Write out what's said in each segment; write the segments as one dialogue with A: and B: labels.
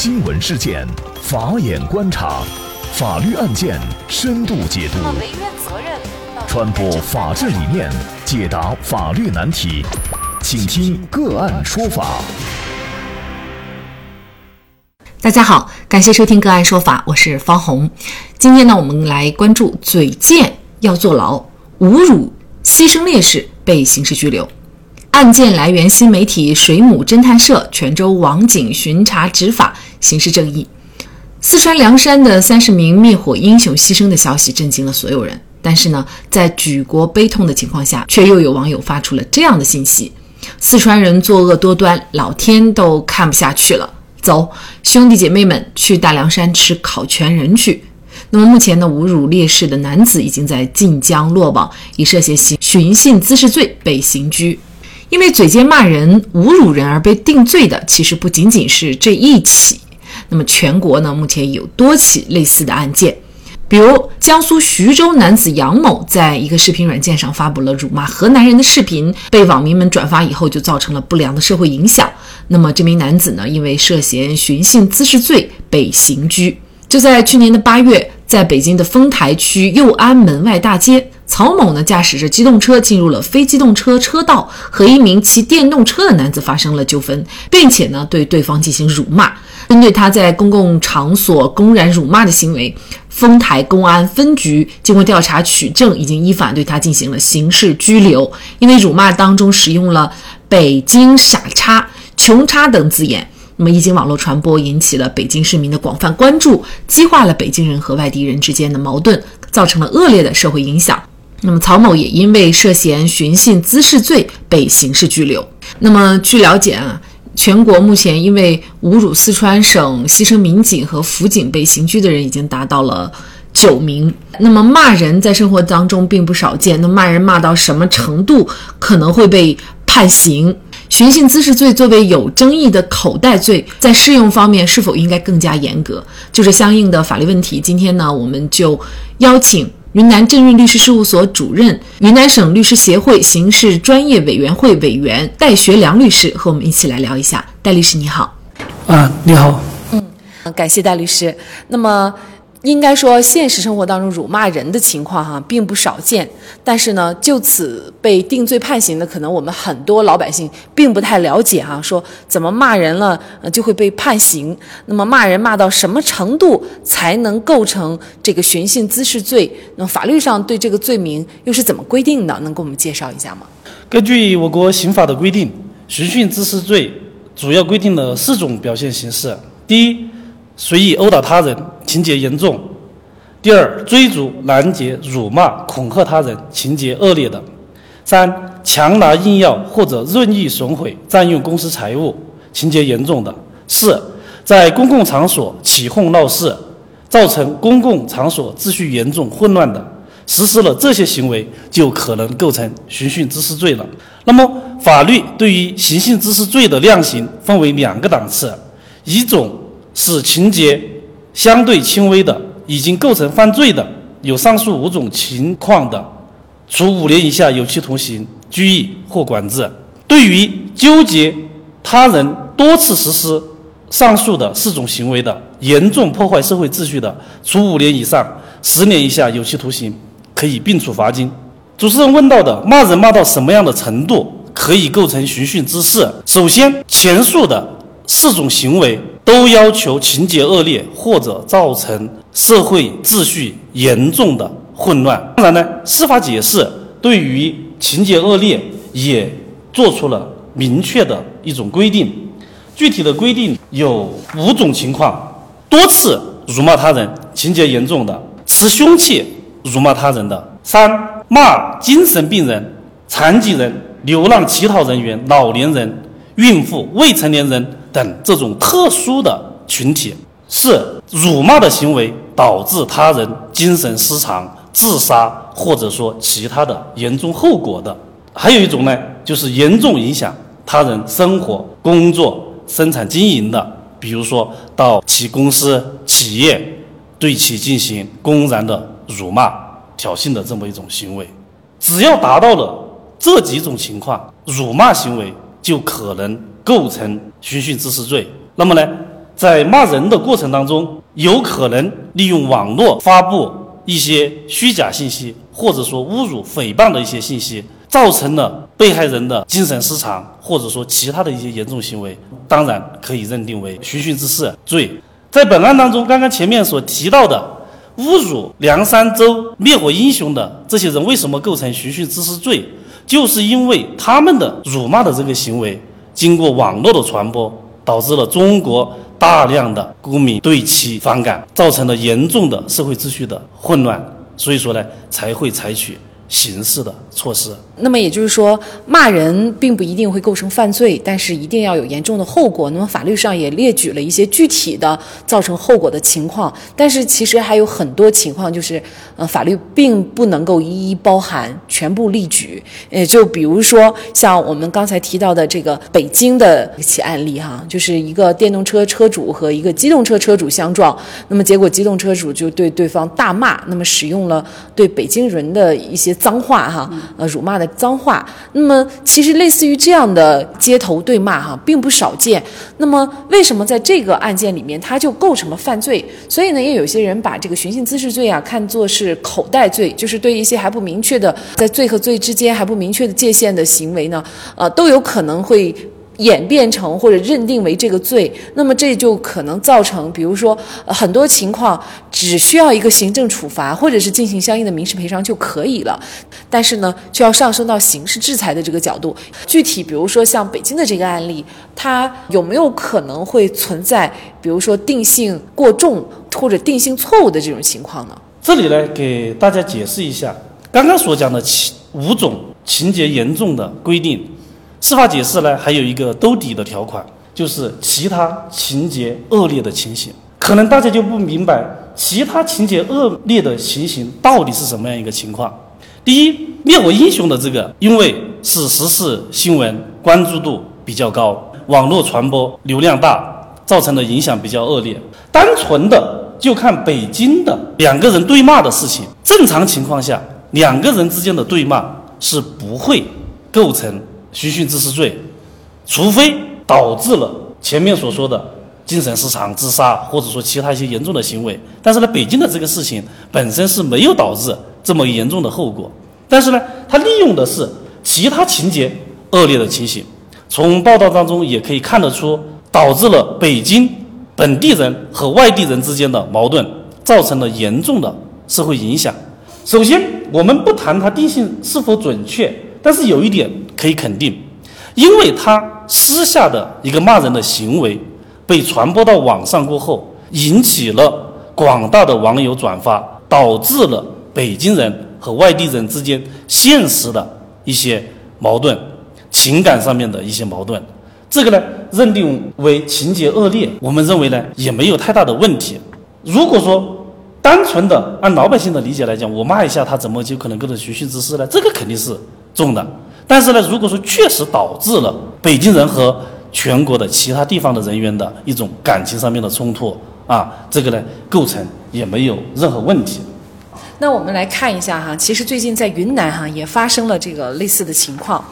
A: 新闻事件，法眼观察，法律案件深度解读，传播法治理念，解答法律难题，请听个案说法。
B: 大家好，感谢收听个案说法，我是方红。今天呢，我们来关注嘴贱要坐牢，侮辱牺牲烈士被刑事拘留。案件来源新媒体水母侦探社，泉州网警巡查执法，刑事正义。四川凉山的三十名灭火英雄牺牲的消息震惊了所有人。但是呢，在举国悲痛的情况下，却又有网友发出了这样的信息：四川人作恶多端，老天都看不下去了。走，兄弟姐妹们，去大凉山吃烤全人去。那么目前呢，侮辱烈士的男子已经在晋江落网，以涉嫌寻寻衅滋事罪被刑拘。因为嘴贱骂人、侮辱人而被定罪的，其实不仅仅是这一起。那么全国呢，目前有多起类似的案件，比如江苏徐州男子杨某，在一个视频软件上发布了辱骂河南人的视频，被网民们转发以后，就造成了不良的社会影响。那么这名男子呢，因为涉嫌寻衅滋事罪被刑拘。就在去年的八月，在北京的丰台区右安门外大街。曹某呢，驾驶着机动车进入了非机动车车道，和一名骑电动车的男子发生了纠纷，并且呢，对对方进行辱骂。针对他在公共场所公然辱骂的行为，丰台公安分局经过调查取证，已经依法对他进行了刑事拘留。因为辱骂当中使用了“北京傻叉”“穷叉”等字眼，那么一经网络传播，引起了北京市民的广泛关注，激化了北京人和外地人之间的矛盾，造成了恶劣的社会影响。那么曹某也因为涉嫌寻衅滋事罪被刑事拘留。那么据了解啊，全国目前因为侮辱四川省牺牲民警和辅警被刑拘的人已经达到了九名。那么骂人在生活当中并不少见，那骂人骂到什么程度可能会被判刑？寻衅滋事罪作为有争议的口袋罪，在适用方面是否应该更加严格？就是相应的法律问题。今天呢，我们就邀请。云南正韵律师事务所主任、云南省律师协会刑事专业委员会委员戴学良律师和我们一起来聊一下。戴律师你好。
C: 啊，你好。
B: 嗯，感谢戴律师。那么。应该说，现实生活当中辱骂人的情况哈并不少见，但是呢，就此被定罪判刑的，可能我们很多老百姓并不太了解哈。说怎么骂人了就会被判刑？那么骂人骂到什么程度才能构成这个寻衅滋事罪？那法律上对这个罪名又是怎么规定的？能给我们介绍一下吗？
C: 根据我国刑法的规定，寻衅滋事罪主要规定了四种表现形式：第一，随意殴打他人。情节严重。第二，追逐、拦截、辱骂、恐吓他人，情节恶劣的。三，强拿硬要或者任意损毁、占用公私财物，情节严重的。四，在公共场所起哄闹事，造成公共场所秩序严重混乱的，实施了这些行为，就可能构成寻衅滋事罪了。那么，法律对于寻衅滋事罪的量刑分为两个档次，一种是情节。相对轻微的，已经构成犯罪的，有上述五种情况的，处五年以下有期徒刑、拘役或管制。对于纠结他人多次实施上述的四种行为的，严重破坏社会秩序的，处五年以上十年以下有期徒刑，可以并处罚金。主持人问到的骂人骂到什么样的程度可以构成寻衅滋事？首先，前述的四种行为。都要求情节恶劣或者造成社会秩序严重的混乱。当然呢，司法解释对于情节恶劣也做出了明确的一种规定。具体的规定有五种情况：多次辱骂他人，情节严重的；持凶器辱骂他人的；三、骂精神病人、残疾人、流浪乞讨人员、老年人、孕妇、未成年人。等这种特殊的群体是辱骂的行为导致他人精神失常、自杀，或者说其他的严重后果的。还有一种呢，就是严重影响他人生活、工作、生产经营的，比如说到其公司、企业对其进行公然的辱骂、挑衅的这么一种行为。只要达到了这几种情况，辱骂行为就可能。构成寻衅滋事罪。那么呢，在骂人的过程当中，有可能利用网络发布一些虚假信息，或者说侮辱、诽谤的一些信息，造成了被害人的精神失常，或者说其他的一些严重行为，当然可以认定为寻衅滋事罪。在本案当中，刚刚前面所提到的侮辱凉山州灭火英雄的这些人，为什么构成寻衅滋事罪？就是因为他们的辱骂的这个行为，经过网络的传播，导致了中国大量的公民对其反感，造成了严重的社会秩序的混乱，所以说呢，才会采取刑事的措施。
B: 那么也就是说，骂人并不一定会构成犯罪，但是一定要有严重的后果。那么法律上也列举了一些具体的造成后果的情况，但是其实还有很多情况，就是呃，法律并不能够一一包含、全部例举。呃，就比如说像我们刚才提到的这个北京的一起案例哈，就是一个电动车车主和一个机动车车主相撞，那么结果机动车主就对对方大骂，那么使用了对北京人的一些脏话哈，呃，辱骂的。脏话，那么其实类似于这样的街头对骂哈，并不少见。那么为什么在这个案件里面，它就构成了犯罪？所以呢，也有些人把这个寻衅滋事罪啊，看作是口袋罪，就是对一些还不明确的在罪和罪之间还不明确的界限的行为呢，呃，都有可能会。演变成或者认定为这个罪，那么这就可能造成，比如说很多情况只需要一个行政处罚，或者是进行相应的民事赔偿就可以了，但是呢，就要上升到刑事制裁的这个角度。具体比如说像北京的这个案例，它有没有可能会存在，比如说定性过重或者定性错误的这种情况呢？
C: 这里呢，给大家解释一下刚刚所讲的七五种情节严重的规定。司法解释呢，还有一个兜底的条款，就是其他情节恶劣的情形。可能大家就不明白，其他情节恶劣的情形到底是什么样一个情况。第一，灭火英雄的这个，因为是时事新闻，关注度比较高，网络传播流量大，造成的影响比较恶劣。单纯的就看北京的两个人对骂的事情，正常情况下，两个人之间的对骂是不会构成。寻衅滋事罪，除非导致了前面所说的精神失常、自杀，或者说其他一些严重的行为。但是呢，北京的这个事情本身是没有导致这么严重的后果。但是呢，他利用的是其他情节恶劣的情形。从报道当中也可以看得出，导致了北京本地人和外地人之间的矛盾，造成了严重的社会影响。首先，我们不谈他定性是否准确。但是有一点可以肯定，因为他私下的一个骂人的行为被传播到网上过后，引起了广大的网友转发，导致了北京人和外地人之间现实的一些矛盾，情感上面的一些矛盾，这个呢认定为情节恶劣，我们认为呢也没有太大的问题。如果说单纯的按老百姓的理解来讲，我骂一下他，怎么就可能构成寻衅滋事呢？这个肯定是。重的，但是呢，如果说确实导致了北京人和全国的其他地方的人员的一种感情上面的冲突啊，这个呢构成也没有任何问题。
B: 那我们来看一下哈，其实最近在云南哈也发生了这个类似的情况，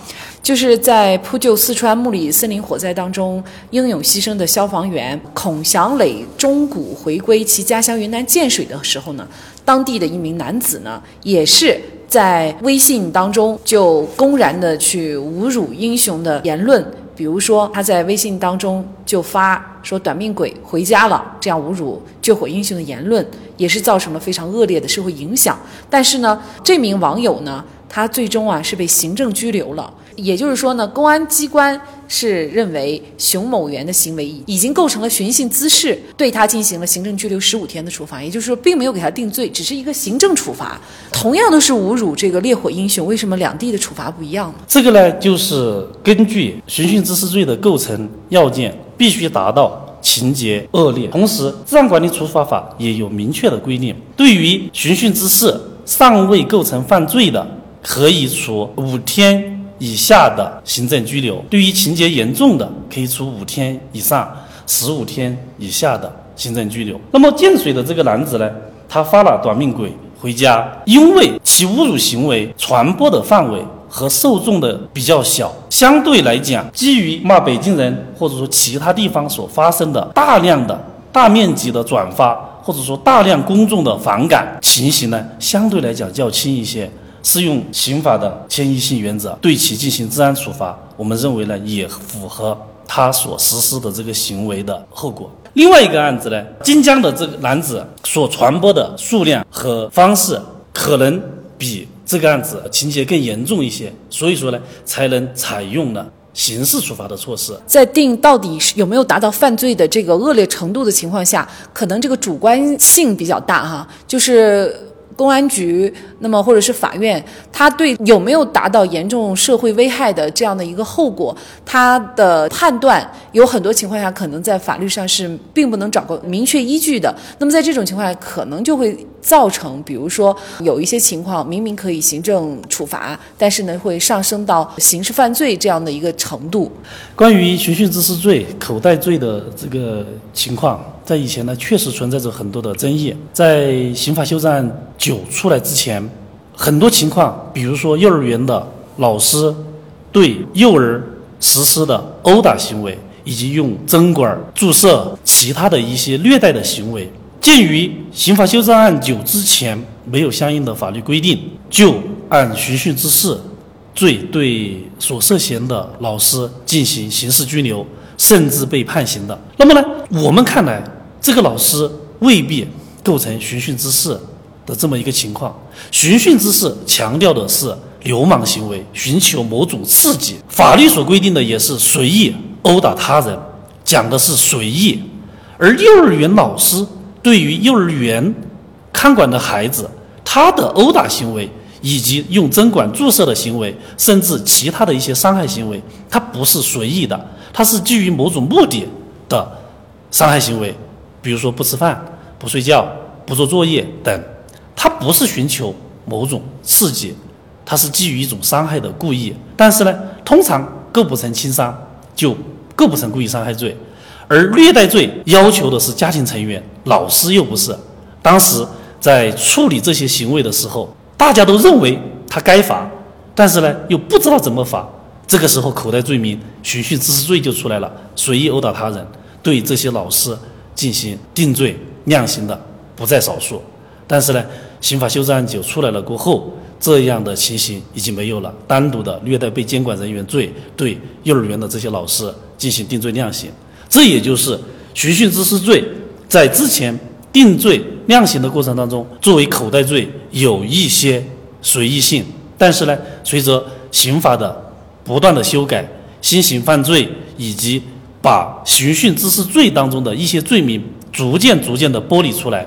B: 就是在扑救四川木里森林火灾当中英勇牺牲的消防员孔祥磊中谷回归其家乡云南建水的时候呢，当地的一名男子呢也是。在微信当中就公然的去侮辱英雄的言论，比如说他在微信当中就发说“短命鬼回家了”这样侮辱救火英雄的言论，也是造成了非常恶劣的社会影响。但是呢，这名网友呢，他最终啊是被行政拘留了。也就是说呢，公安机关是认为熊某元的行为已经构成了寻衅滋事，对他进行了行政拘留十五天的处罚。也就是说，并没有给他定罪，只是一个行政处罚。同样都是侮辱这个烈火英雄，为什么两地的处罚不一样呢？
C: 这个呢，就是根据寻衅滋事罪的构成要件，必须达到情节恶劣。同时，治安管理处罚法也有明确的规定，对于寻衅滋事尚未构成犯罪的，可以处五天。以下的行政拘留，对于情节严重的，可以处五天以上十五天以下的行政拘留。那么建水的这个男子呢，他发了短命鬼回家，因为其侮辱行为传播的范围和受众的比较小，相对来讲，基于骂北京人或者说其他地方所发生的大量的、大面积的转发，或者说大量公众的反感情形呢，相对来讲较轻一些。适用刑法的迁移性原则，对其进行治安处罚，我们认为呢，也符合他所实施的这个行为的后果。另外一个案子呢，晋江的这个男子所传播的数量和方式，可能比这个案子情节更严重一些，所以说呢，才能采用了刑事处罚的措施。
B: 在定到底有没有达到犯罪的这个恶劣程度的情况下，可能这个主观性比较大哈，就是。公安局，那么或者是法院，他对有没有达到严重社会危害的这样的一个后果，他的判断有很多情况下可能在法律上是并不能找个明确依据的。那么在这种情况下，可能就会造成，比如说有一些情况明明可以行政处罚，但是呢会上升到刑事犯罪这样的一个程度。
C: 关于寻衅滋事罪、口袋罪的这个情况。在以前呢，确实存在着很多的争议。在刑法修正案九出来之前，很多情况，比如说幼儿园的老师对幼儿实施的殴打行为，以及用针管注射其他的一些虐待的行为，鉴于刑法修正案九之前没有相应的法律规定，就按寻衅滋事罪对所涉嫌的老师进行刑事拘留，甚至被判刑的。那么呢，我们看来。这个老师未必构成寻衅滋事的这么一个情况。寻衅滋事强调的是流氓行为，寻求某种刺激。法律所规定的也是随意殴打他人，讲的是随意。而幼儿园老师对于幼儿园看管的孩子，他的殴打行为以及用针管注射的行为，甚至其他的一些伤害行为，他不是随意的，他是基于某种目的的伤害行为。比如说不吃饭、不睡觉、不做作业等，他不是寻求某种刺激，他是基于一种伤害的故意。但是呢，通常构不成轻伤，就构不成故意伤害罪。而虐待罪要求的是家庭成员，老师又不是。当时在处理这些行为的时候，大家都认为他该罚，但是呢，又不知道怎么罚。这个时候，口袋罪名、寻衅滋事罪就出来了，随意殴打他人，对这些老师。进行定罪量刑的不在少数，但是呢，刑法修正案九出来了过后，这样的情形已经没有了。单独的虐待被监管人员罪对幼儿园的这些老师进行定罪量刑，这也就是寻衅滋事罪在之前定罪量刑的过程当中，作为口袋罪有一些随意性。但是呢，随着刑法的不断的修改，新型犯罪以及把寻衅滋事罪当中的一些罪名逐渐逐渐的剥离出来。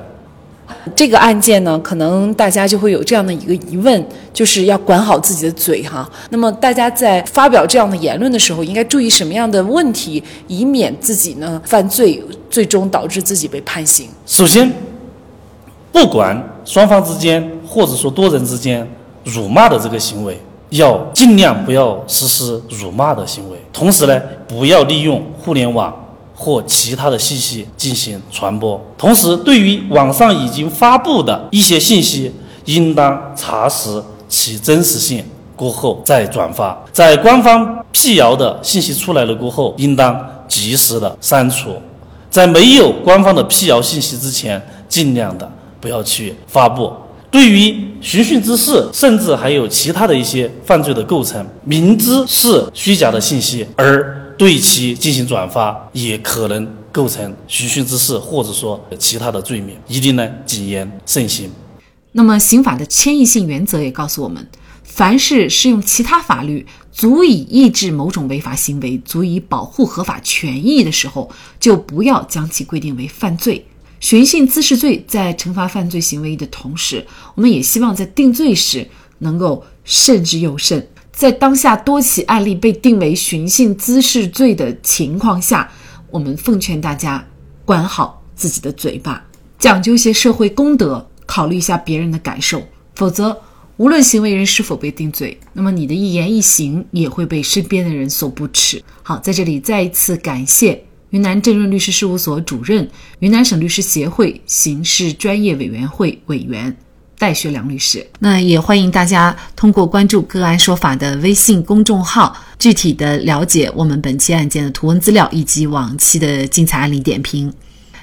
B: 这个案件呢，可能大家就会有这样的一个疑问，就是要管好自己的嘴哈。那么大家在发表这样的言论的时候，应该注意什么样的问题，以免自己呢犯罪，最终导致自己被判刑？
C: 首先，不管双方之间或者说多人之间辱骂的这个行为。要尽量不要实施辱骂的行为，同时呢，不要利用互联网或其他的信息进行传播。同时，对于网上已经发布的一些信息，应当查实其真实性过后再转发。在官方辟谣的信息出来了过后，应当及时的删除。在没有官方的辟谣信息之前，尽量的不要去发布。对于寻衅滋事，甚至还有其他的一些犯罪的构成，明知是虚假的信息而对其进行转发，也可能构成寻衅滋事，或者说其他的罪名，一定呢谨言慎行。
B: 那么，刑法的迁移性原则也告诉我们，凡是适用其他法律足以抑制某种违法行为，足以保护合法权益的时候，就不要将其规定为犯罪。寻衅滋事罪在惩罚犯罪行为的同时，我们也希望在定罪时能够慎之又慎。在当下多起案例被定为寻衅滋事罪的情况下，我们奉劝大家管好自己的嘴巴，讲究些社会公德，考虑一下别人的感受。否则，无论行为人是否被定罪，那么你的一言一行也会被身边的人所不齿。好，在这里再一次感谢。云南正润律师事务所主任，云南省律师协会刑事专业委员会委员戴学良律师。那也欢迎大家通过关注“个案说法”的微信公众号，具体的了解我们本期案件的图文资料以及往期的精彩案例点评。